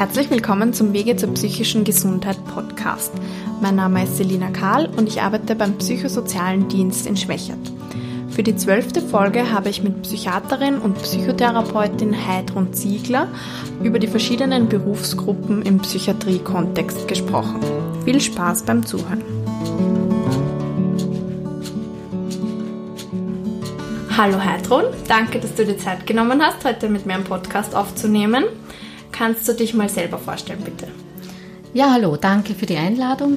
Herzlich willkommen zum Wege zur psychischen Gesundheit Podcast. Mein Name ist Selina Kahl und ich arbeite beim Psychosozialen Dienst in Schwächert. Für die zwölfte Folge habe ich mit Psychiaterin und Psychotherapeutin Heidrun Ziegler über die verschiedenen Berufsgruppen im Psychiatrie-Kontext gesprochen. Viel Spaß beim Zuhören. Hallo Heidrun, danke, dass du dir Zeit genommen hast, heute mit mir einen Podcast aufzunehmen. Kannst du dich mal selber vorstellen, bitte? Ja, hallo, danke für die Einladung.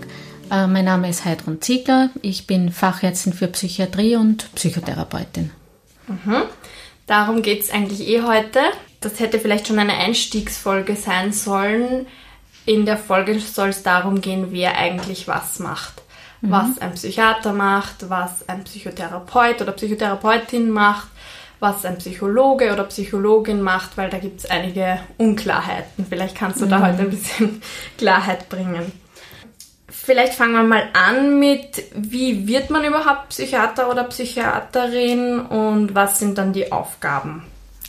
Äh, mein Name ist Heidrun Ziegler. Ich bin Fachärztin für Psychiatrie und Psychotherapeutin. Mhm. Darum geht es eigentlich eh heute. Das hätte vielleicht schon eine Einstiegsfolge sein sollen. In der Folge soll es darum gehen, wer eigentlich was macht. Mhm. Was ein Psychiater macht, was ein Psychotherapeut oder Psychotherapeutin macht, was ein Psychologe oder Psychologin macht, weil da gibt es einige Unklarheiten. Vielleicht kannst du mhm. da heute ein bisschen Klarheit bringen. Vielleicht fangen wir mal an mit, wie wird man überhaupt Psychiater oder Psychiaterin und was sind dann die Aufgaben?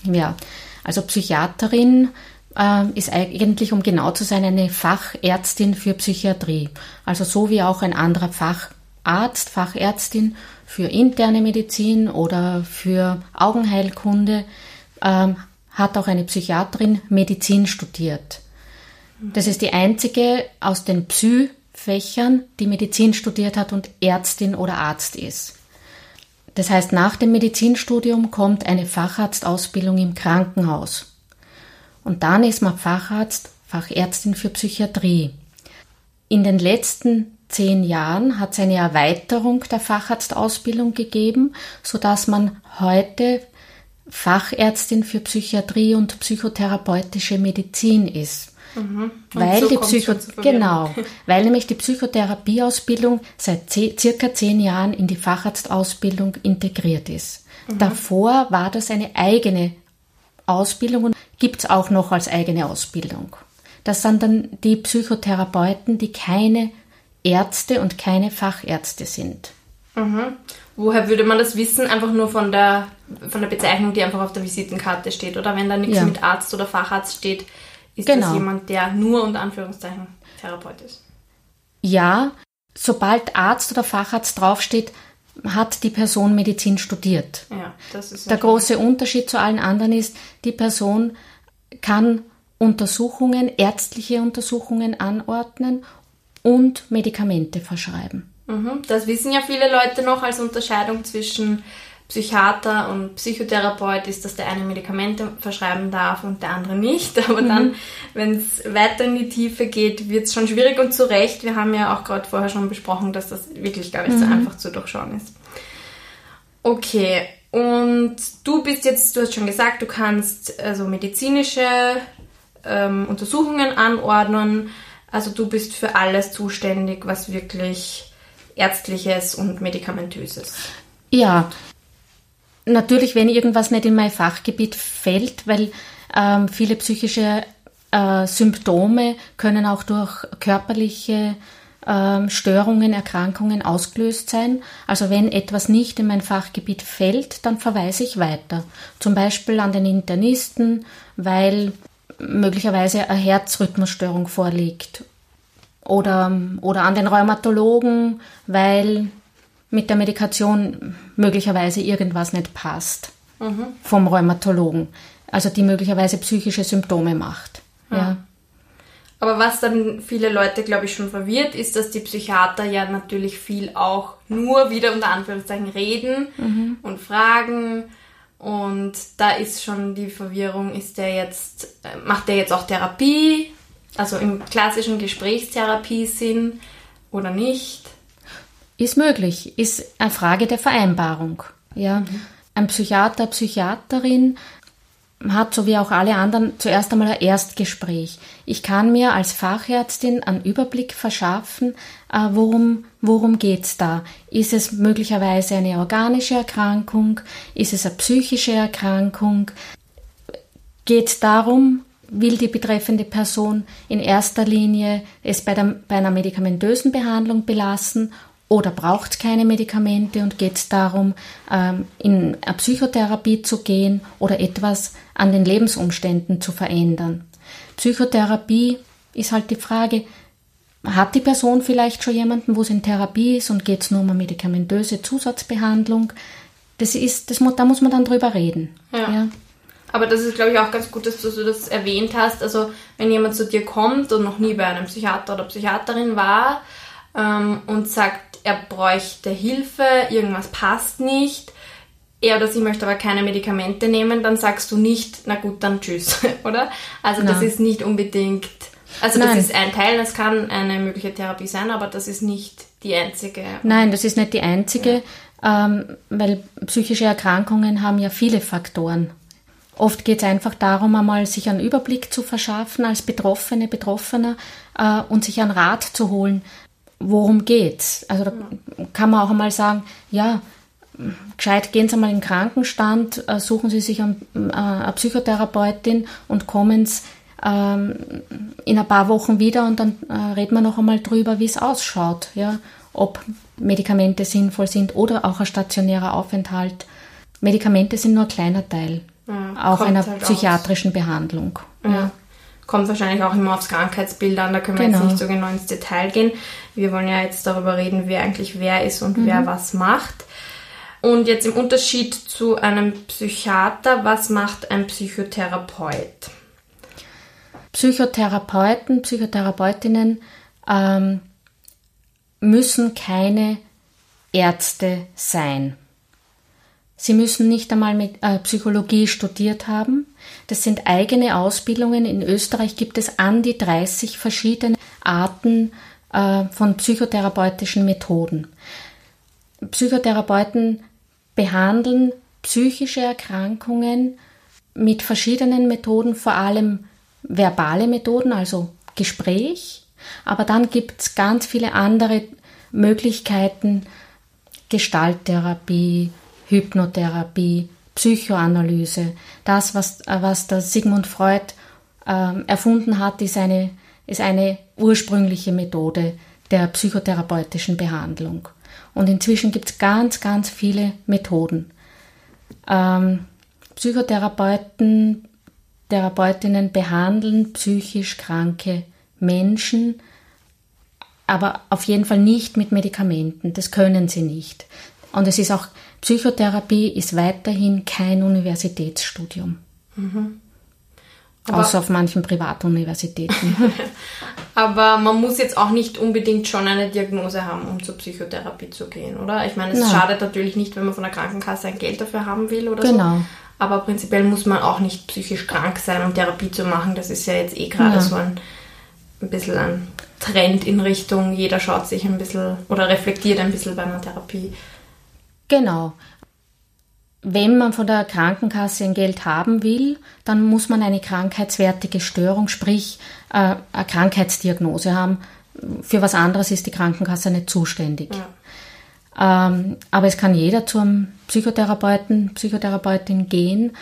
Ja, also Psychiaterin äh, ist eigentlich, um genau zu sein, eine Fachärztin für Psychiatrie. Also so wie auch ein anderer Facharzt, Fachärztin für interne Medizin oder für Augenheilkunde, äh, hat auch eine Psychiaterin Medizin studiert. Das ist die einzige aus den Psy Fächern, die Medizin studiert hat und Ärztin oder Arzt ist. Das heißt, nach dem Medizinstudium kommt eine Facharztausbildung im Krankenhaus. Und dann ist man Facharzt, Fachärztin für Psychiatrie. In den letzten zehn Jahren hat es eine Erweiterung der Facharztausbildung gegeben, sodass man heute Fachärztin für Psychiatrie und psychotherapeutische Medizin ist. Mhm. Weil so die Psycho genau, weil nämlich die Psychotherapieausbildung seit circa zehn Jahren in die Facharztausbildung integriert ist. Mhm. Davor war das eine eigene Ausbildung und gibt es auch noch als eigene Ausbildung. Das sind dann die Psychotherapeuten, die keine Ärzte und keine Fachärzte sind. Mhm. Woher würde man das wissen? Einfach nur von der, von der Bezeichnung, die einfach auf der Visitenkarte steht. Oder wenn da nichts ja. mit Arzt oder Facharzt steht, ist genau. das jemand, der nur unter Anführungszeichen Therapeut ist? Ja, sobald Arzt oder Facharzt draufsteht, hat die Person Medizin studiert. Ja, das ist Der große Unterschied zu allen anderen ist, die Person kann Untersuchungen, ärztliche Untersuchungen anordnen und Medikamente verschreiben. Mhm, das wissen ja viele Leute noch als Unterscheidung zwischen Psychiater und Psychotherapeut ist, dass der eine Medikamente verschreiben darf und der andere nicht. Aber mhm. dann, wenn es weiter in die Tiefe geht, wird es schon schwierig und zu Recht. Wir haben ja auch gerade vorher schon besprochen, dass das wirklich gar nicht mhm. so einfach zu durchschauen ist. Okay, und du bist jetzt, du hast schon gesagt, du kannst also medizinische ähm, Untersuchungen anordnen. Also du bist für alles zuständig, was wirklich ärztliches und medikamentöses. Ja, natürlich, wenn irgendwas nicht in mein Fachgebiet fällt, weil ähm, viele psychische äh, Symptome können auch durch körperliche ähm, Störungen, Erkrankungen ausgelöst sein. Also wenn etwas nicht in mein Fachgebiet fällt, dann verweise ich weiter. Zum Beispiel an den Internisten, weil möglicherweise eine Herzrhythmusstörung vorliegt. Oder, oder an den Rheumatologen, weil mit der Medikation möglicherweise irgendwas nicht passt mhm. vom Rheumatologen. Also die möglicherweise psychische Symptome macht. Ja. ja. Aber was dann viele Leute, glaube ich, schon verwirrt, ist, dass die Psychiater ja natürlich viel auch nur wieder unter Anführungszeichen reden mhm. und fragen. Und da ist schon die Verwirrung, ist der jetzt, äh, macht der jetzt auch Therapie? Also im klassischen Gesprächstherapie-Sinn oder nicht? Ist möglich, ist eine Frage der Vereinbarung. Ja. Mhm. Ein Psychiater, Psychiaterin hat, so wie auch alle anderen, zuerst einmal ein Erstgespräch. Ich kann mir als Fachärztin einen Überblick verschaffen, äh, worum, worum geht's da? Ist es möglicherweise eine organische Erkrankung? Ist es eine psychische Erkrankung? Geht es darum, will die betreffende Person in erster Linie es bei, der, bei einer medikamentösen Behandlung belassen oder braucht es keine Medikamente und geht es darum, ähm, in eine Psychotherapie zu gehen oder etwas an den Lebensumständen zu verändern. Psychotherapie ist halt die Frage, hat die Person vielleicht schon jemanden, wo sie in Therapie ist und geht es nur um eine medikamentöse Zusatzbehandlung? Das ist, das, da muss man dann drüber reden. Ja. ja. Aber das ist, glaube ich, auch ganz gut, dass du das erwähnt hast. Also, wenn jemand zu dir kommt und noch nie bei einem Psychiater oder Psychiaterin war ähm, und sagt, er bräuchte Hilfe, irgendwas passt nicht, er oder sie möchte aber keine Medikamente nehmen, dann sagst du nicht, na gut, dann tschüss, oder? Also, Nein. das ist nicht unbedingt also das Nein. ist ein Teil, das kann eine mögliche Therapie sein, aber das ist nicht die einzige. Nein, das ist nicht die einzige, ja. ähm, weil psychische Erkrankungen haben ja viele Faktoren. Oft geht es einfach darum, einmal sich einen Überblick zu verschaffen als Betroffene, Betroffener äh, und sich einen Rat zu holen, worum geht's. Also da kann man auch einmal sagen, ja, gescheit gehen Sie mal in den Krankenstand, äh, suchen Sie sich äh, eine Psychotherapeutin und kommen Sie ähm, in ein paar Wochen wieder und dann äh, reden wir noch einmal drüber, wie es ausschaut, ja, ob Medikamente sinnvoll sind oder auch ein stationärer Aufenthalt. Medikamente sind nur ein kleiner Teil, ja, auch einer halt psychiatrischen aus. Behandlung. Ja. ja. Kommt wahrscheinlich auch immer aufs Krankheitsbild an, da können wir genau. jetzt nicht so genau ins Detail gehen. Wir wollen ja jetzt darüber reden, wer eigentlich wer ist und mhm. wer was macht. Und jetzt im Unterschied zu einem Psychiater, was macht ein Psychotherapeut? Psychotherapeuten, Psychotherapeutinnen ähm, müssen keine Ärzte sein. Sie müssen nicht einmal mit äh, Psychologie studiert haben. Das sind eigene Ausbildungen. In Österreich gibt es an die 30 verschiedene Arten äh, von psychotherapeutischen Methoden. Psychotherapeuten behandeln psychische Erkrankungen mit verschiedenen Methoden, vor allem verbale Methoden, also Gespräch, aber dann gibt es ganz viele andere Möglichkeiten, Gestalttherapie, Hypnotherapie, Psychoanalyse. Das, was, was der Sigmund Freud äh, erfunden hat, ist eine, ist eine ursprüngliche Methode der psychotherapeutischen Behandlung. Und inzwischen gibt es ganz, ganz viele Methoden. Ähm, Psychotherapeuten Therapeutinnen behandeln psychisch kranke Menschen, aber auf jeden Fall nicht mit Medikamenten. Das können sie nicht. Und es ist auch, Psychotherapie ist weiterhin kein Universitätsstudium. Mhm. Außer auf manchen Privatuniversitäten. aber man muss jetzt auch nicht unbedingt schon eine Diagnose haben, um zur Psychotherapie zu gehen, oder? Ich meine, es Nein. schadet natürlich nicht, wenn man von der Krankenkasse ein Geld dafür haben will oder genau. so. Genau. Aber prinzipiell muss man auch nicht psychisch krank sein, um Therapie zu machen. Das ist ja jetzt eh gerade ja. so ein, ein bisschen ein Trend in Richtung, jeder schaut sich ein bisschen oder reflektiert ein bisschen bei einer Therapie. Genau. Wenn man von der Krankenkasse ein Geld haben will, dann muss man eine krankheitswertige Störung, sprich äh, eine Krankheitsdiagnose haben. Für was anderes ist die Krankenkasse nicht zuständig. Ja. Ähm, aber es kann jeder zum Psychotherapeuten, Psychotherapeutin gehen,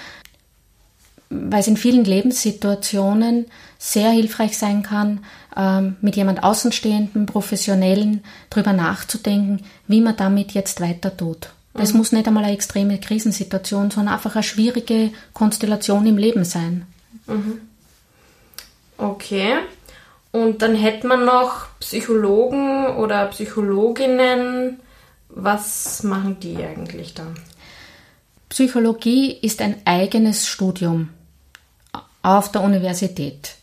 weil es in vielen Lebenssituationen sehr hilfreich sein kann, ähm, mit jemand Außenstehenden, Professionellen darüber nachzudenken, wie man damit jetzt weiter tut. Das mhm. muss nicht einmal eine extreme Krisensituation, sondern einfach eine schwierige Konstellation im Leben sein. Mhm. Okay. Und dann hätte man noch Psychologen oder Psychologinnen, was machen die eigentlich dann? Psychologie ist ein eigenes Studium auf der Universität.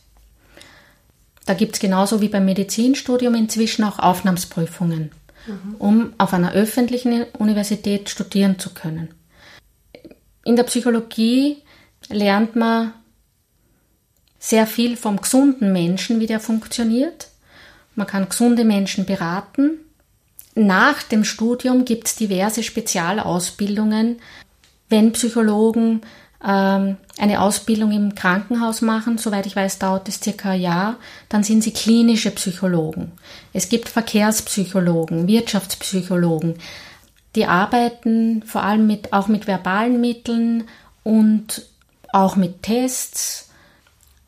Da gibt es genauso wie beim Medizinstudium inzwischen auch Aufnahmsprüfungen, mhm. um auf einer öffentlichen Universität studieren zu können. In der Psychologie lernt man sehr viel vom gesunden Menschen, wie der funktioniert. Man kann gesunde Menschen beraten nach dem Studium gibt es diverse Spezialausbildungen. Wenn Psychologen ähm, eine Ausbildung im Krankenhaus machen, soweit ich weiß, dauert es circa ein Jahr, dann sind sie klinische Psychologen. Es gibt Verkehrspsychologen, Wirtschaftspsychologen. Die arbeiten vor allem mit, auch mit verbalen Mitteln und auch mit Tests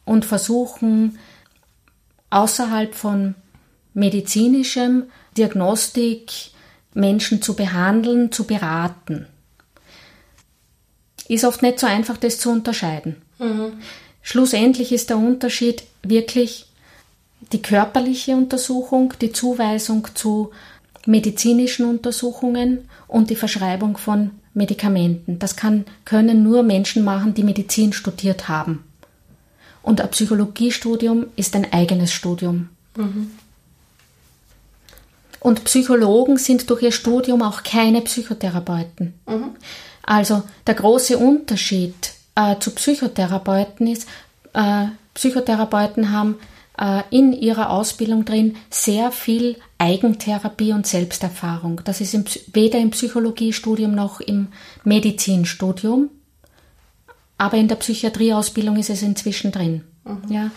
und versuchen außerhalb von medizinischem Diagnostik, Menschen zu behandeln, zu beraten. Ist oft nicht so einfach, das zu unterscheiden. Mhm. schlussendlich ist der Unterschied wirklich die körperliche Untersuchung, die Zuweisung zu medizinischen Untersuchungen und die Verschreibung von Medikamenten. Das kann, können nur Menschen machen, die Medizin studiert haben. Und ein Psychologiestudium ist ein eigenes Studium. Mhm. Und Psychologen sind durch ihr Studium auch keine Psychotherapeuten. Mhm. Also der große Unterschied äh, zu Psychotherapeuten ist, äh, Psychotherapeuten haben äh, in ihrer Ausbildung drin sehr viel Eigentherapie und Selbsterfahrung. Das ist im, weder im Psychologiestudium noch im Medizinstudium, aber in der Psychiatrieausbildung ist es inzwischen drin. Mhm. Ja.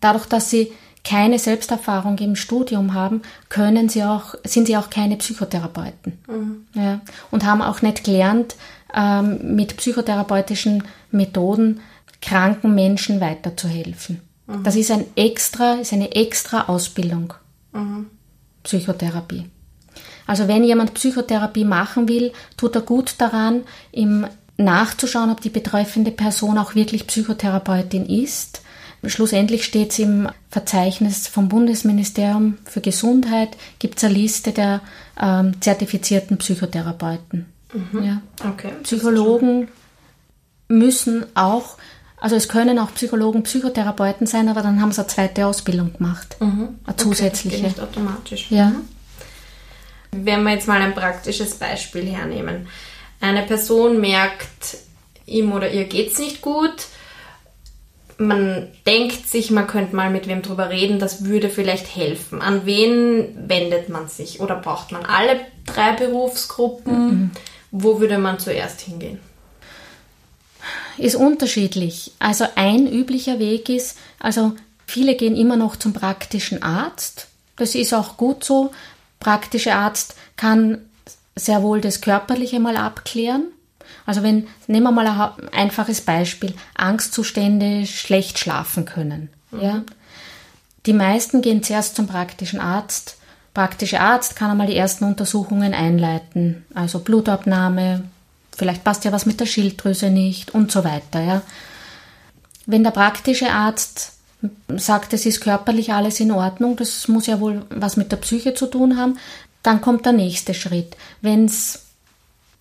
Dadurch, dass sie keine Selbsterfahrung im Studium haben, können sie auch, sind sie auch keine Psychotherapeuten. Mhm. Ja, und haben auch nicht gelernt, ähm, mit psychotherapeutischen Methoden kranken Menschen weiterzuhelfen. Mhm. Das ist ein extra, ist eine extra Ausbildung. Mhm. Psychotherapie. Also wenn jemand Psychotherapie machen will, tut er gut daran, ihm nachzuschauen, ob die betreffende Person auch wirklich Psychotherapeutin ist Schlussendlich steht es im Verzeichnis vom Bundesministerium für Gesundheit, gibt es eine Liste der ähm, zertifizierten Psychotherapeuten. Mhm. Ja. Okay. Psychologen müssen auch, also es können auch Psychologen Psychotherapeuten sein, aber dann haben sie eine zweite Ausbildung gemacht. Mhm. Eine zusätzliche. Okay, nicht automatisch. Ja. Mhm. Wenn wir jetzt mal ein praktisches Beispiel hernehmen. Eine Person merkt, ihm oder ihr geht es nicht gut man denkt sich, man könnte mal mit wem drüber reden, das würde vielleicht helfen. An wen wendet man sich? Oder braucht man alle drei Berufsgruppen? Mhm. Wo würde man zuerst hingehen? Ist unterschiedlich. Also ein üblicher Weg ist, also viele gehen immer noch zum praktischen Arzt. Das ist auch gut so. Praktischer Arzt kann sehr wohl das Körperliche mal abklären. Also wenn, nehmen wir mal ein einfaches Beispiel, Angstzustände, schlecht schlafen können. Mhm. Ja? Die meisten gehen zuerst zum praktischen Arzt. Praktischer Arzt kann einmal die ersten Untersuchungen einleiten, also Blutabnahme, vielleicht passt ja was mit der Schilddrüse nicht und so weiter. Ja? Wenn der praktische Arzt sagt, es ist körperlich alles in Ordnung, das muss ja wohl was mit der Psyche zu tun haben, dann kommt der nächste Schritt. Wenn es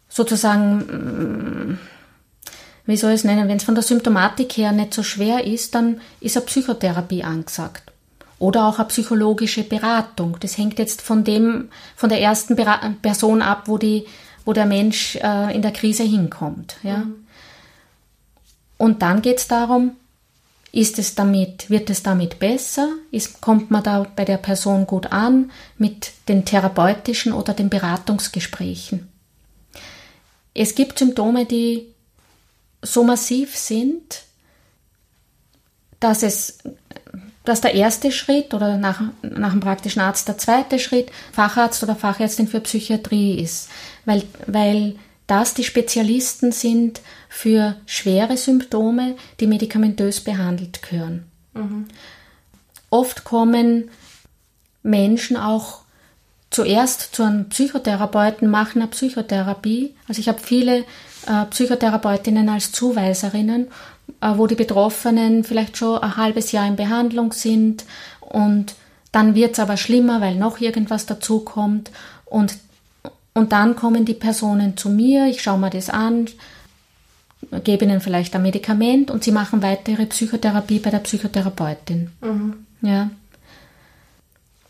sozusagen, mm, wie soll ich es nennen, wenn es von der Symptomatik her nicht so schwer ist, dann ist eine Psychotherapie angesagt. Oder auch eine psychologische Beratung. Das hängt jetzt von dem, von der ersten Person ab, wo die, wo der Mensch äh, in der Krise hinkommt. Ja? Mhm. Und dann geht es darum, ist es damit, wird es damit besser? Ist, kommt man da bei der Person gut an mit den therapeutischen oder den Beratungsgesprächen? Es gibt Symptome, die so massiv sind, dass es dass der erste Schritt oder nach, nach dem praktischen Arzt der zweite Schritt Facharzt oder Fachärztin für Psychiatrie ist, weil, weil das die Spezialisten sind für schwere Symptome, die medikamentös behandelt gehören. Mhm. Oft kommen Menschen auch zuerst zu einem Psychotherapeuten, machen eine Psychotherapie. Also ich habe viele äh, Psychotherapeutinnen als Zuweiserinnen, äh, wo die Betroffenen vielleicht schon ein halbes Jahr in Behandlung sind und dann wird es aber schlimmer, weil noch irgendwas dazukommt und, und dann kommen die Personen zu mir, ich schaue mir das an, gebe ihnen vielleicht ein Medikament und sie machen weiter ihre Psychotherapie bei der Psychotherapeutin. Mhm. Ja.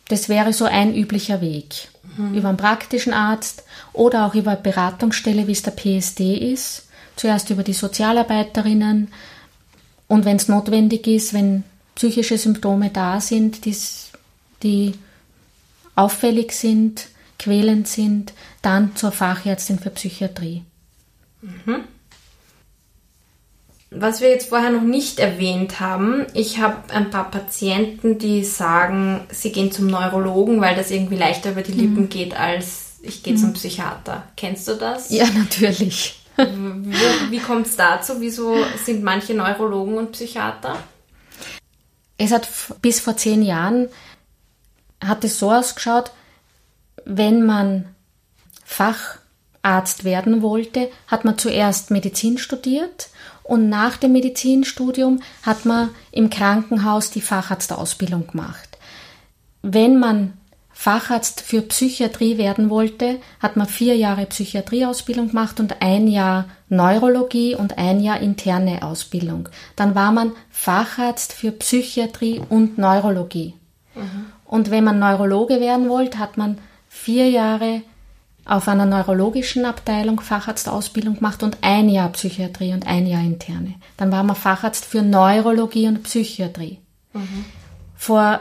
Das wäre so ein üblicher Weg. Mhm. Über einen praktischen Arzt oder auch über eine Beratungsstelle, wie es der PSD ist. Zuerst über die Sozialarbeiterinnen und wenn es notwendig ist, wenn psychische Symptome da sind, die, die auffällig sind, quälend sind, dann zur Fachärztin für Psychiatrie. Mhm. Was wir jetzt vorher noch nicht erwähnt haben, ich habe ein paar Patienten, die sagen, sie gehen zum Neurologen, weil das irgendwie leichter über die Lippen mhm. geht, als ich gehe mhm. zum Psychiater. Kennst du das? Ja, natürlich. Wie, wie kommt es dazu? Wieso sind manche Neurologen und Psychiater? Es hat bis vor zehn Jahren hat es so ausgeschaut, wenn man Facharzt werden wollte, hat man zuerst Medizin studiert Und nach dem Medizinstudium hat man im Krankenhaus die Facharztausbildung gemacht. Wenn man Facharzt für Psychiatrie werden wollte, hat man vier Jahre Psychiatrieausbildung gemacht und ein Jahr Neurologie und ein Jahr interne Ausbildung. Dann war man Facharzt für Psychiatrie und Neurologie. Mhm. Und wenn man Neurologe werden wollte, hat man vier Jahre auf einer neurologischen Abteilung Facharztausbildung gemacht und ein Jahr Psychiatrie und ein Jahr interne. Dann war man Facharzt für Neurologie und Psychiatrie. Mhm. Vor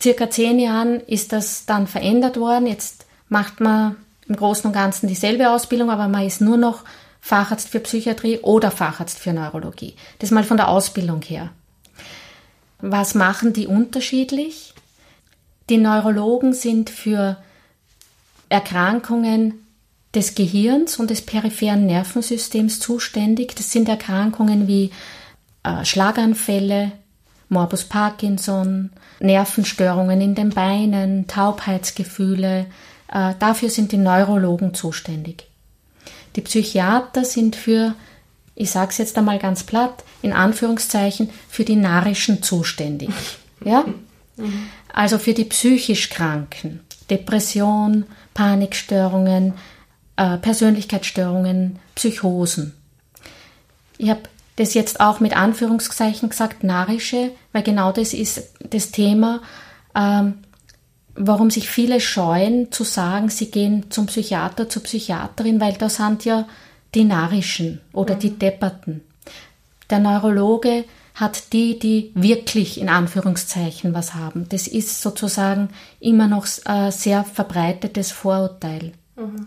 circa zehn Jahren ist das dann verändert worden. Jetzt macht man im Großen und Ganzen dieselbe Ausbildung, aber man ist nur noch Facharzt für Psychiatrie oder Facharzt für Neurologie. Das mal von der Ausbildung her. Was machen die unterschiedlich? Die Neurologen sind für Erkrankungen des Gehirns und des peripheren Nervensystems zuständig. Das sind Erkrankungen wie äh, Schlaganfälle, Morbus Parkinson, Nervenstörungen in den Beinen, Taubheitsgefühle. Äh, dafür sind die Neurologen zuständig. Die Psychiater sind für, ich sage es jetzt einmal ganz platt, in Anführungszeichen, für die Narischen zuständig. Ja? Also für die psychisch Kranken. Depression, Panikstörungen, äh, Persönlichkeitsstörungen, Psychosen. Ich habe das jetzt auch mit Anführungszeichen gesagt, narische, weil genau das ist das Thema, ähm, warum sich viele scheuen zu sagen, sie gehen zum Psychiater, zur Psychiaterin, weil da sind ja die narischen oder mhm. die Depperten. Der Neurologe hat die, die wirklich in Anführungszeichen was haben. Das ist sozusagen immer noch ein sehr verbreitetes Vorurteil. Mhm.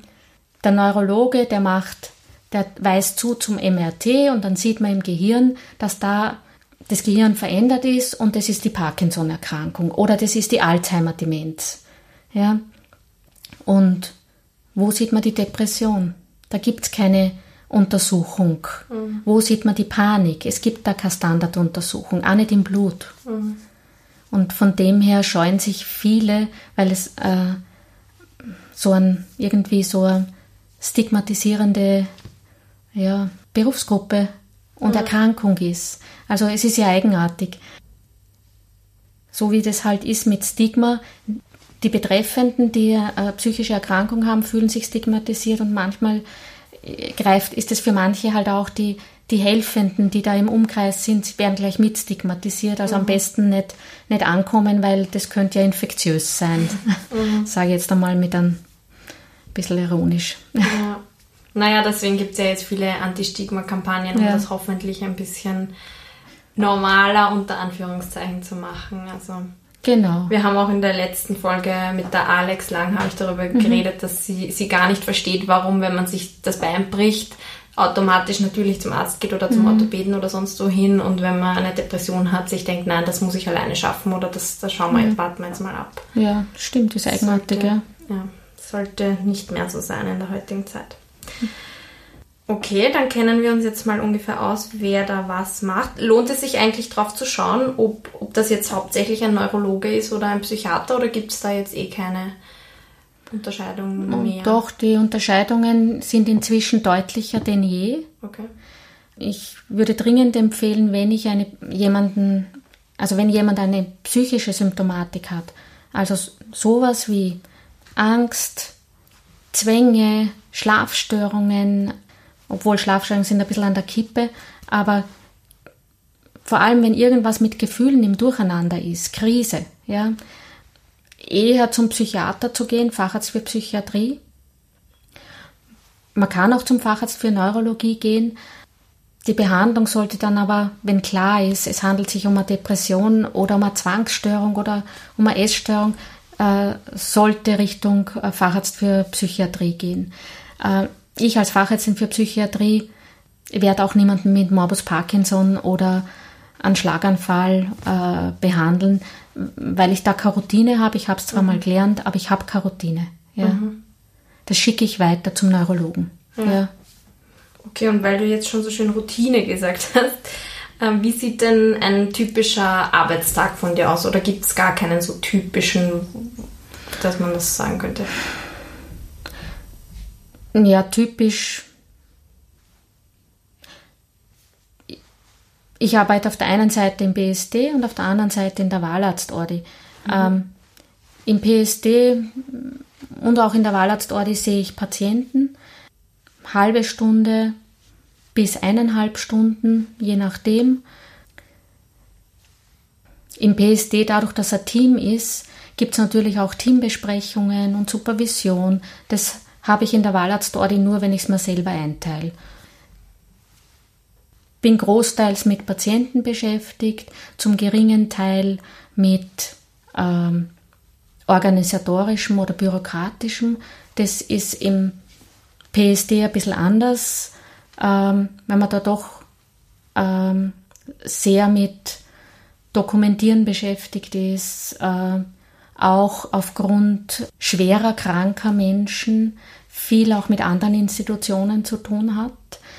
Der Neurologe, der macht, der weist zu zum MRT und dann sieht man im Gehirn, dass da das Gehirn verändert ist und das ist die Parkinson-Erkrankung oder das ist die Alzheimer-Demenz. Ja? Und wo sieht man die Depression? Da gibt es keine Untersuchung. Mhm. Wo sieht man die Panik? Es gibt da keine Standarduntersuchung, auch nicht im Blut. Mhm. Und von dem her scheuen sich viele, weil es äh, so ein irgendwie so eine stigmatisierende ja, Berufsgruppe und mhm. Erkrankung ist. Also es ist ja eigenartig. So wie das halt ist mit Stigma, die Betreffenden, die eine psychische Erkrankung haben, fühlen sich stigmatisiert und manchmal greift, ist es für manche halt auch die, die Helfenden, die da im Umkreis sind, werden gleich mit stigmatisiert. Also mhm. am besten nicht, nicht ankommen, weil das könnte ja infektiös sein. Mhm. Sage ich jetzt einmal mit einem bisschen ironisch. Ja. Naja, deswegen gibt es ja jetzt viele Anti-Stigma-Kampagnen, um ja. das hoffentlich ein bisschen normaler unter Anführungszeichen zu machen. Also Genau. Wir haben auch in der letzten Folge mit der Alex Lang habe ich darüber mhm. geredet, dass sie, sie gar nicht versteht, warum, wenn man sich das Bein bricht, automatisch natürlich zum Arzt geht oder zum mhm. Orthopäden oder sonst so hin und wenn man eine Depression hat, sich denkt, nein, das muss ich alleine schaffen oder das, das schauen wir, mhm. warten wir jetzt mal ab. Ja, stimmt, das ist eigenartig, sollte, ja. ja. Sollte nicht mehr so sein in der heutigen Zeit. Mhm. Okay, dann kennen wir uns jetzt mal ungefähr aus, wer da was macht. Lohnt es sich eigentlich drauf zu schauen, ob, ob das jetzt hauptsächlich ein Neurologe ist oder ein Psychiater oder gibt es da jetzt eh keine Unterscheidungen mehr? Doch, die Unterscheidungen sind inzwischen deutlicher denn je. Okay. Ich würde dringend empfehlen, wenn ich eine, jemanden, also wenn jemand eine psychische Symptomatik hat, also sowas wie Angst, Zwänge, Schlafstörungen, obwohl Schlafstörungen sind ein bisschen an der Kippe, aber vor allem, wenn irgendwas mit Gefühlen im Durcheinander ist, Krise, ja, eher zum Psychiater zu gehen, Facharzt für Psychiatrie. Man kann auch zum Facharzt für Neurologie gehen. Die Behandlung sollte dann aber, wenn klar ist, es handelt sich um eine Depression oder um eine Zwangsstörung oder um eine Essstörung, äh, sollte Richtung äh, Facharzt für Psychiatrie gehen. Äh, ich als Fachärztin für Psychiatrie werde auch niemanden mit Morbus Parkinson oder einen Schlaganfall äh, behandeln, weil ich da Karotine habe. Ich habe es zwar mhm. mal gelernt, aber ich habe Karotine. Ja. Mhm. Das schicke ich weiter zum Neurologen. Ja. ja. Okay, und weil du jetzt schon so schön Routine gesagt hast, äh, wie sieht denn ein typischer Arbeitstag von dir aus? Oder gibt es gar keinen so typischen, dass man das sagen könnte? Ja, typisch. ich arbeite auf der einen Seite im BSD und auf der anderen Seite in der Wahlarztordi. Mhm. Ähm, Im PSD und auch in der Wahlarztordi sehe ich Patienten, halbe Stunde bis eineinhalb Stunden, je nachdem. Im PSD, dadurch, dass er Team ist, gibt es natürlich auch Teambesprechungen und Supervision. Das habe ich in der Wahlarztordi nur, wenn ich es mir selber einteile. Bin großteils mit Patienten beschäftigt, zum geringen Teil mit ähm, organisatorischem oder bürokratischem. Das ist im PSD ein bisschen anders, ähm, weil man da doch ähm, sehr mit Dokumentieren beschäftigt ist, äh, auch aufgrund schwerer kranker Menschen viel auch mit anderen Institutionen zu tun hat,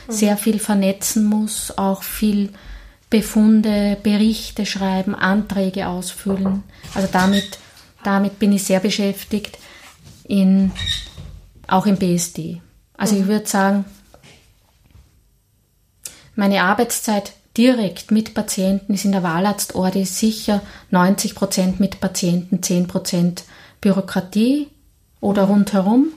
mhm. sehr viel vernetzen muss, auch viel Befunde, Berichte schreiben, Anträge ausfüllen. Also damit, damit bin ich sehr beschäftigt, in, auch im BSD. Also mhm. ich würde sagen, meine Arbeitszeit direkt mit Patienten ist in der Wahlarztordi sicher 90 Prozent mit Patienten, 10 Prozent Bürokratie oder rundherum.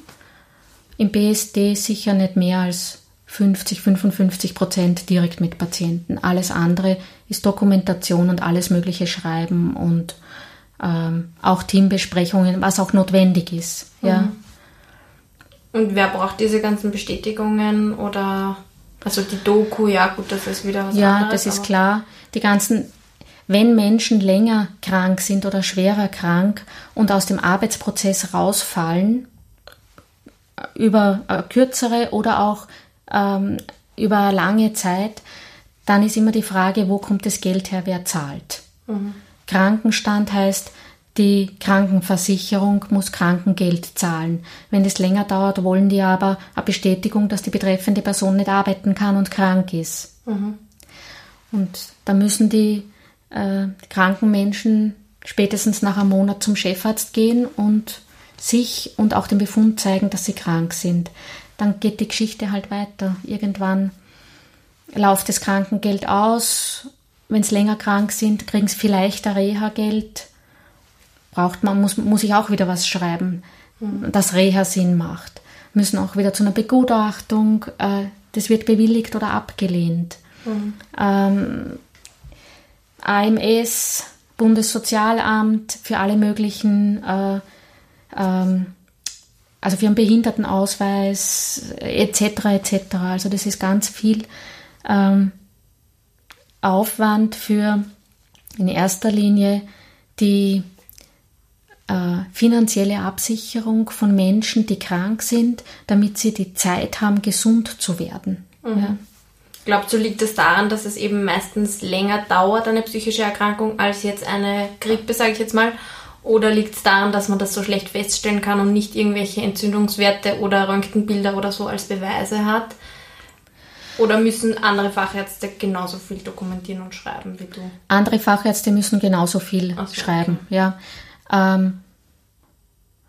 Im BSD sicher nicht mehr als 50, 55 Prozent direkt mit Patienten. Alles andere ist Dokumentation und alles mögliche Schreiben und ähm, auch Teambesprechungen, was auch notwendig ist. Ja. Mhm. Und wer braucht diese ganzen Bestätigungen oder also die Doku, ja gut, das ist wieder was ja, anderes. Ja, das ist klar. Die ganzen, wenn Menschen länger krank sind oder schwerer krank und aus dem Arbeitsprozess rausfallen, über äh, kürzere oder auch ähm, über lange Zeit, dann ist immer die Frage, wo kommt das Geld her, wer zahlt. Mhm. Krankenstand heißt, die Krankenversicherung muss Krankengeld zahlen. Wenn es länger dauert, wollen die aber eine Bestätigung, dass die betreffende Person nicht arbeiten kann und krank ist. Mhm. Und da müssen die äh, kranken Menschen spätestens nach einem Monat zum Chefarzt gehen und sich und auch den Befund zeigen, dass sie krank sind. Dann geht die Geschichte halt weiter. Irgendwann läuft das Krankengeld aus. Wenn sie länger krank sind, kriegen sie vielleicht ein Reha-Geld braucht man, muss, muss ich auch wieder was schreiben, mhm. dass Reha Sinn macht. Müssen auch wieder zu einer Begutachtung, äh, das wird bewilligt oder abgelehnt. Mhm. Ähm, AMS, Bundessozialamt für alle möglichen, äh, ähm, also für einen Behindertenausweis etc. etc. Also das ist ganz viel ähm, Aufwand für in erster Linie die äh, finanzielle Absicherung von Menschen, die krank sind, damit sie die Zeit haben, gesund zu werden. Mhm. Ja. Glaubst du, liegt es das daran, dass es eben meistens länger dauert, eine psychische Erkrankung, als jetzt eine Grippe, sage ich jetzt mal? Oder liegt es daran, dass man das so schlecht feststellen kann und nicht irgendwelche Entzündungswerte oder Röntgenbilder oder so als Beweise hat? Oder müssen andere Fachärzte genauso viel dokumentieren und schreiben wie du? Andere Fachärzte müssen genauso viel so, schreiben, okay. ja ähm,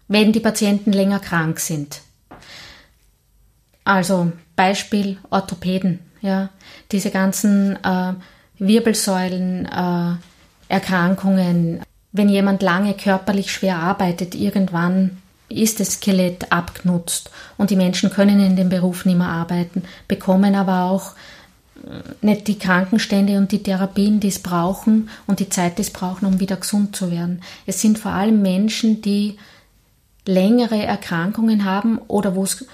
wenn die Patienten länger krank sind. Also Beispiel Orthopäden, ja, diese ganzen äh, Wirbelsäulenerkrankungen. Äh, wenn jemand lange körperlich schwer arbeitet, irgendwann ist das Skelett abgenutzt und die Menschen können in dem Beruf nicht mehr arbeiten, bekommen aber auch nicht die Krankenstände und die Therapien, die es brauchen und die Zeit, die es brauchen, um wieder gesund zu werden. Es sind vor allem Menschen, die längere Erkrankungen haben oder wo es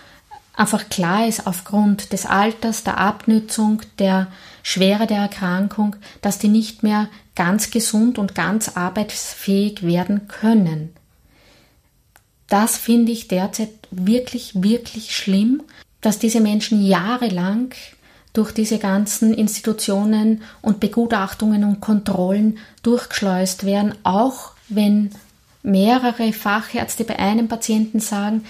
einfach klar ist aufgrund des Alters, der Abnützung, der Schwere der Erkrankung, dass die nicht mehr ganz gesund und ganz arbeitsfähig werden können. Das finde ich derzeit wirklich, wirklich schlimm, dass diese Menschen jahrelang durch diese ganzen Institutionen und Begutachtungen und Kontrollen durchgeschleust werden, auch wenn mehrere Fachärzte bei einem Patienten sagen,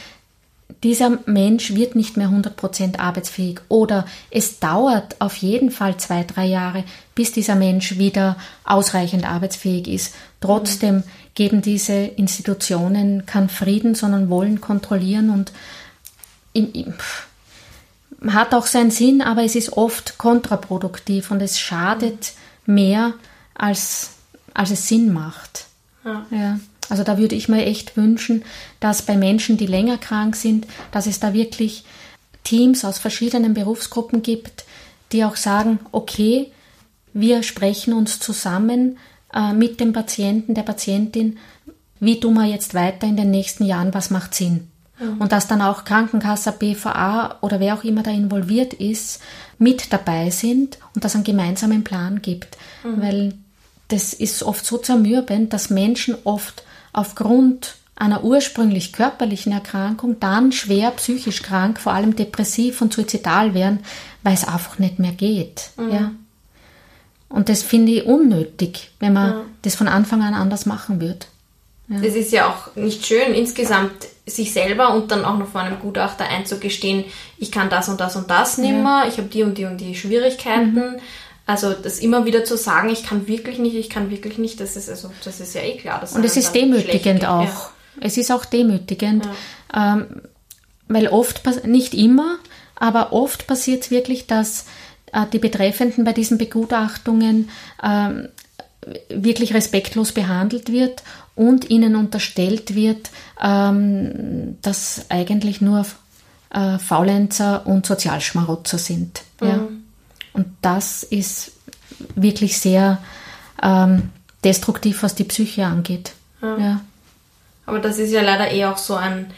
dieser Mensch wird nicht mehr 100% arbeitsfähig oder es dauert auf jeden Fall zwei, drei Jahre, bis dieser Mensch wieder ausreichend arbeitsfähig ist. Trotzdem geben diese Institutionen keinen Frieden, sondern wollen kontrollieren und im, im, hat auch seinen Sinn, aber es ist oft kontraproduktiv und es schadet mehr, als, als es Sinn macht. Ja. ja. Also da würde ich mir echt wünschen, dass bei Menschen, die länger krank sind, dass es da wirklich Teams aus verschiedenen Berufsgruppen gibt, die auch sagen, okay, wir sprechen uns zusammen äh, mit dem Patienten, der Patientin, wie tun wir jetzt weiter in den nächsten Jahren, was macht Sinn. Mhm. Und dass dann auch Krankenkasse, BVA oder wer auch immer da involviert ist, mit dabei sind und dass einen gemeinsamen Plan gibt. Mhm. Weil das ist oft so zermürbend, dass Menschen oft aufgrund einer ursprünglich körperlichen Erkrankung dann schwer psychisch krank, vor allem depressiv und suizidal werden, weil es einfach nicht mehr geht. Mhm. Ja. Und das finde ich unnötig, wenn man ja. das von Anfang an anders machen würde. Ja. Das ist ja auch nicht schön, insgesamt sich selber und dann auch noch vor einem Gutachter einzugestehen, ich kann das und das und das nicht mehr, ich habe die und die und die Schwierigkeiten. Mhm. Also das immer wieder zu sagen, ich kann wirklich nicht, ich kann wirklich nicht, das ist also das ist ja eh klar. und es ist demütigend auch. Ja. Es ist auch demütigend, ja. ähm, weil oft, nicht immer, aber oft passiert es wirklich, dass äh, die Betreffenden bei diesen Begutachtungen ähm, wirklich respektlos behandelt wird und ihnen unterstellt wird, ähm, dass eigentlich nur äh, Faulenzer und Sozialschmarotzer sind. Mhm. Ja. Und das ist wirklich sehr ähm, destruktiv, was die Psyche angeht. Ja. ja. Aber das ist ja leider eh auch so ein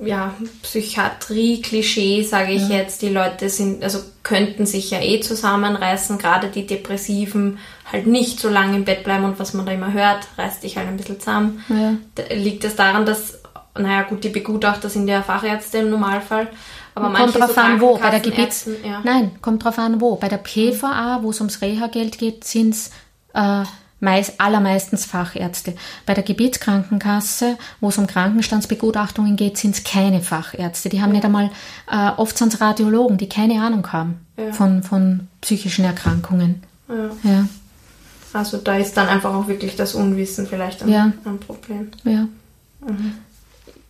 ja, Psychiatrie-Klischee, sage ich ja. jetzt. Die Leute sind, also könnten sich ja eh zusammenreißen, gerade die Depressiven halt nicht so lange im Bett bleiben und was man da immer hört, reißt dich halt ein bisschen zusammen. Ja. Da liegt es das daran, dass, naja gut, die Begutachter sind ja Fachärzte im Normalfall, aber kommt drauf so an, wo. Bei der Gebiets ja. Nein, kommt drauf an, wo. Bei der PVA, wo es ums Reha-Geld geht, sind es äh, meist, allermeistens Fachärzte. Bei der Gebietskrankenkasse, wo es um Krankenstandsbegutachtungen geht, sind es keine Fachärzte. Die haben ja. nicht einmal, äh, oft sind es Radiologen, die keine Ahnung haben ja. von, von psychischen Erkrankungen. Ja. ja. Also da ist dann einfach auch wirklich das Unwissen vielleicht ein, ein Problem. Ja. Mhm.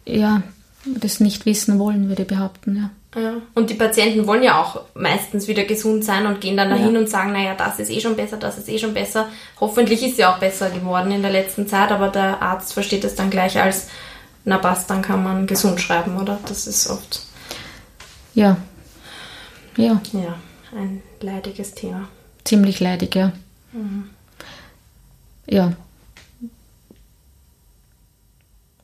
Ja, das nicht wissen wollen, würde ich behaupten, ja. Ja. Und die Patienten wollen ja auch meistens wieder gesund sein und gehen dann dahin ja. und sagen, naja, das ist eh schon besser, das ist eh schon besser. Hoffentlich ist ja auch besser geworden in der letzten Zeit, aber der Arzt versteht es dann gleich als, na passt, dann kann man gesund schreiben, oder? Das ist oft. Ja. Ja. Ja, ein leidiges Thema. Ziemlich leidig, ja. Mhm. Ja.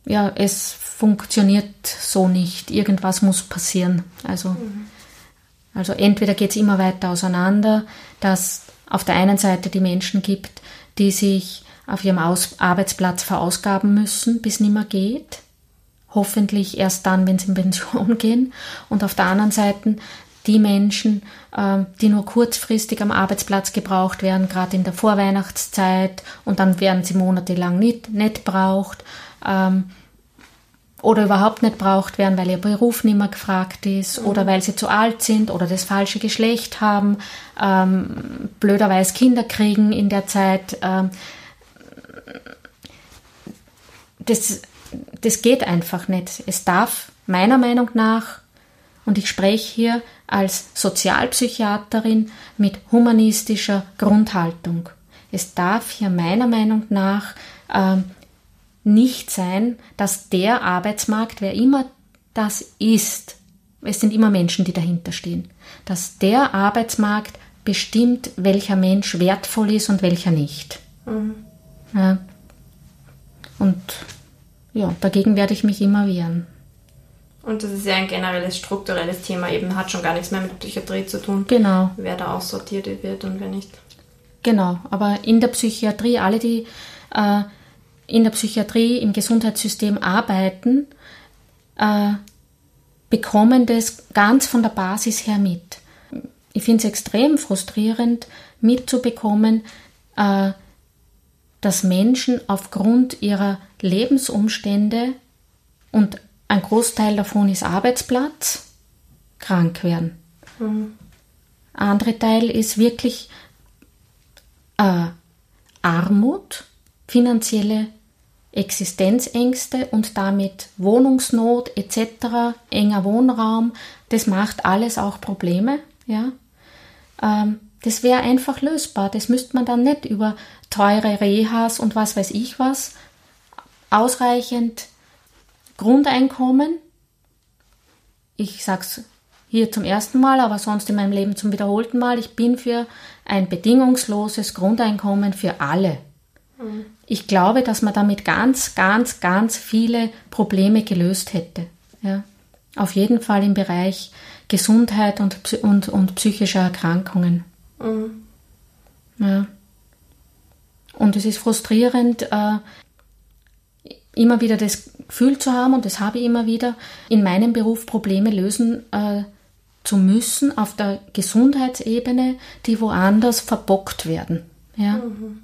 Ja, es funktioniert so nicht. Irgendwas muss passieren. Also, mhm. also entweder geht es immer weiter auseinander, dass auf der einen Seite die Menschen gibt, die sich auf ihrem Aus Arbeitsplatz verausgaben müssen, bis nimmer geht. Hoffentlich erst dann, wenn sie in Pension gehen. Und auf der anderen Seite die Menschen, ähm, die nur kurzfristig am Arbeitsplatz gebraucht werden, gerade in der Vorweihnachtszeit, und dann werden sie monatelang nicht, nicht braucht. Ähm, oder überhaupt nicht braucht werden, weil ihr Beruf nicht mehr gefragt ist mhm. oder weil sie zu alt sind oder das falsche Geschlecht haben, ähm, blöderweise Kinder kriegen in der Zeit. Ähm, das, das geht einfach nicht. Es darf meiner Meinung nach, und ich spreche hier als Sozialpsychiaterin mit humanistischer Grundhaltung, es darf hier meiner Meinung nach ähm, nicht sein, dass der Arbeitsmarkt, wer immer das ist, es sind immer Menschen, die dahinter stehen, dass der Arbeitsmarkt bestimmt, welcher Mensch wertvoll ist und welcher nicht. Mhm. Ja. Und ja, dagegen werde ich mich immer wehren. Und das ist ja ein generelles strukturelles Thema, eben hat schon gar nichts mehr mit Psychiatrie zu tun. Genau. Wer da aussortiert wird und wer nicht. Genau, aber in der Psychiatrie, alle, die äh, in der Psychiatrie, im Gesundheitssystem arbeiten, äh, bekommen das ganz von der Basis her mit. Ich finde es extrem frustrierend, mitzubekommen, äh, dass Menschen aufgrund ihrer Lebensumstände und ein Großteil davon ist Arbeitsplatz, krank werden. Mhm. Andere Teil ist wirklich äh, Armut, finanzielle Existenzängste und damit Wohnungsnot etc., enger Wohnraum, das macht alles auch Probleme. Ja? Ähm, das wäre einfach lösbar. Das müsste man dann nicht über teure Rehas und was weiß ich was, ausreichend Grundeinkommen. Ich sag's hier zum ersten Mal, aber sonst in meinem Leben zum wiederholten Mal. Ich bin für ein bedingungsloses Grundeinkommen für alle. Mhm. Ich glaube, dass man damit ganz, ganz, ganz viele Probleme gelöst hätte. Ja. Auf jeden Fall im Bereich Gesundheit und, und, und psychischer Erkrankungen. Mhm. Ja. Und es ist frustrierend, äh, immer wieder das Gefühl zu haben, und das habe ich immer wieder, in meinem Beruf Probleme lösen äh, zu müssen auf der Gesundheitsebene, die woanders verbockt werden. Ja? Mhm.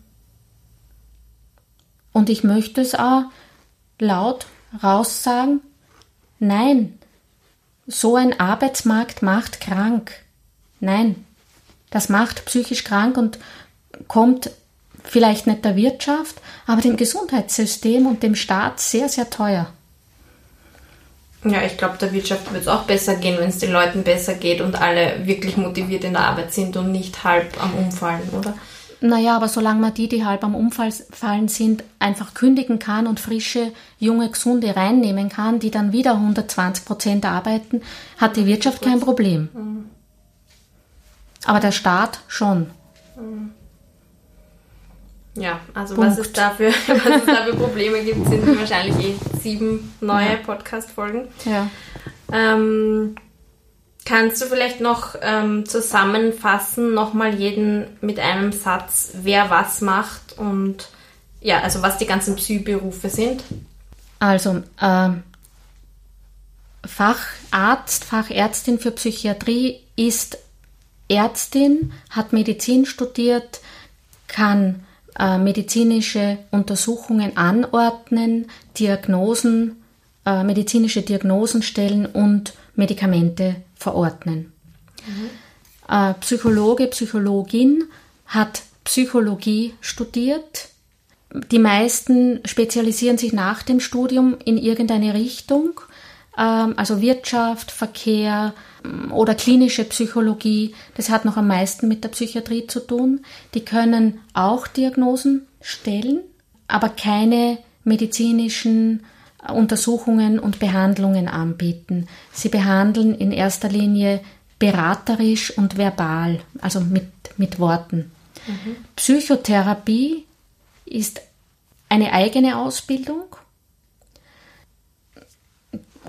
Und ich möchte es auch laut raussagen, nein, so ein Arbeitsmarkt macht krank. Nein, das macht psychisch krank und kommt vielleicht nicht der Wirtschaft, aber dem Gesundheitssystem und dem Staat sehr, sehr teuer. Ja, ich glaube, der Wirtschaft wird es auch besser gehen, wenn es den Leuten besser geht und alle wirklich motiviert in der Arbeit sind und nicht halb am Umfallen, oder? Naja, aber solange man die, die halb am Umfallen sind, einfach kündigen kann und frische, junge, gesunde reinnehmen kann, die dann wieder 120 Prozent arbeiten, hat die Wirtschaft kein Problem. Mhm. Aber der Staat schon. Mhm. Ja, also was es, dafür, was es da für Probleme gibt, sind wahrscheinlich eh sieben neue ja. Podcast-Folgen. Ja. Ähm, kannst du vielleicht noch ähm, zusammenfassen, nochmal jeden mit einem Satz, wer was macht und ja, also was die ganzen Psy-Berufe sind? Also, äh, Facharzt, Fachärztin für Psychiatrie ist Ärztin, hat Medizin studiert, kann äh, medizinische Untersuchungen anordnen, Diagnosen, äh, medizinische Diagnosen stellen und Medikamente verordnen. Mhm. Äh, Psychologe, Psychologin hat Psychologie studiert. Die meisten spezialisieren sich nach dem Studium in irgendeine Richtung, ähm, also Wirtschaft, Verkehr, oder klinische Psychologie, das hat noch am meisten mit der Psychiatrie zu tun. Die können auch Diagnosen stellen, aber keine medizinischen Untersuchungen und Behandlungen anbieten. Sie behandeln in erster Linie beraterisch und verbal, also mit, mit Worten. Mhm. Psychotherapie ist eine eigene Ausbildung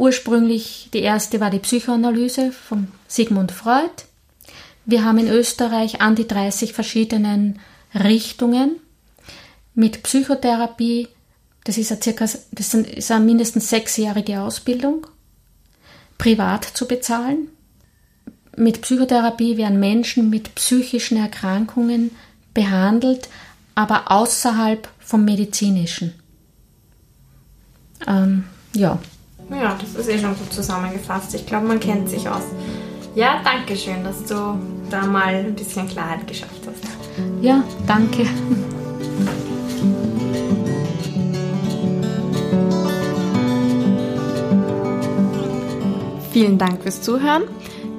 Ursprünglich die erste war die Psychoanalyse von Sigmund Freud. Wir haben in Österreich an die 30 verschiedenen Richtungen mit Psychotherapie. Das ist eine, circa, das ist eine mindestens sechsjährige Ausbildung, privat zu bezahlen. Mit Psychotherapie werden Menschen mit psychischen Erkrankungen behandelt, aber außerhalb vom medizinischen. Ähm, ja. Ja, das ist eh schon gut zusammengefasst. Ich glaube, man kennt sich aus. Ja, danke schön, dass du da mal ein bisschen Klarheit geschafft hast. Ja, danke. Vielen Dank fürs Zuhören.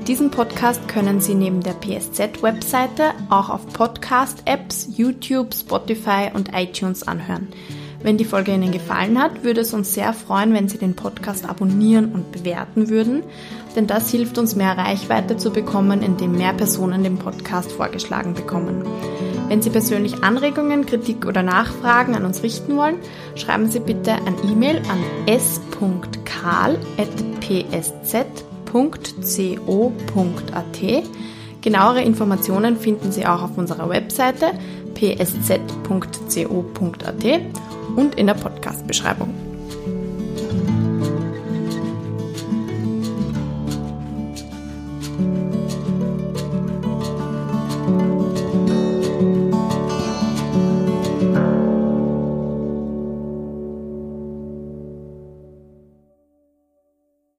Diesen Podcast können Sie neben der PSZ-Webseite auch auf Podcast-Apps, YouTube, Spotify und iTunes anhören. Wenn die Folge Ihnen gefallen hat, würde es uns sehr freuen, wenn Sie den Podcast abonnieren und bewerten würden, denn das hilft uns mehr Reichweite zu bekommen, indem mehr Personen den Podcast vorgeschlagen bekommen. Wenn Sie persönlich Anregungen, Kritik oder Nachfragen an uns richten wollen, schreiben Sie bitte ein E-Mail an s.karl.psz.co.at. Genauere Informationen finden Sie auch auf unserer Webseite psz.co.at und in der Podcast-Beschreibung.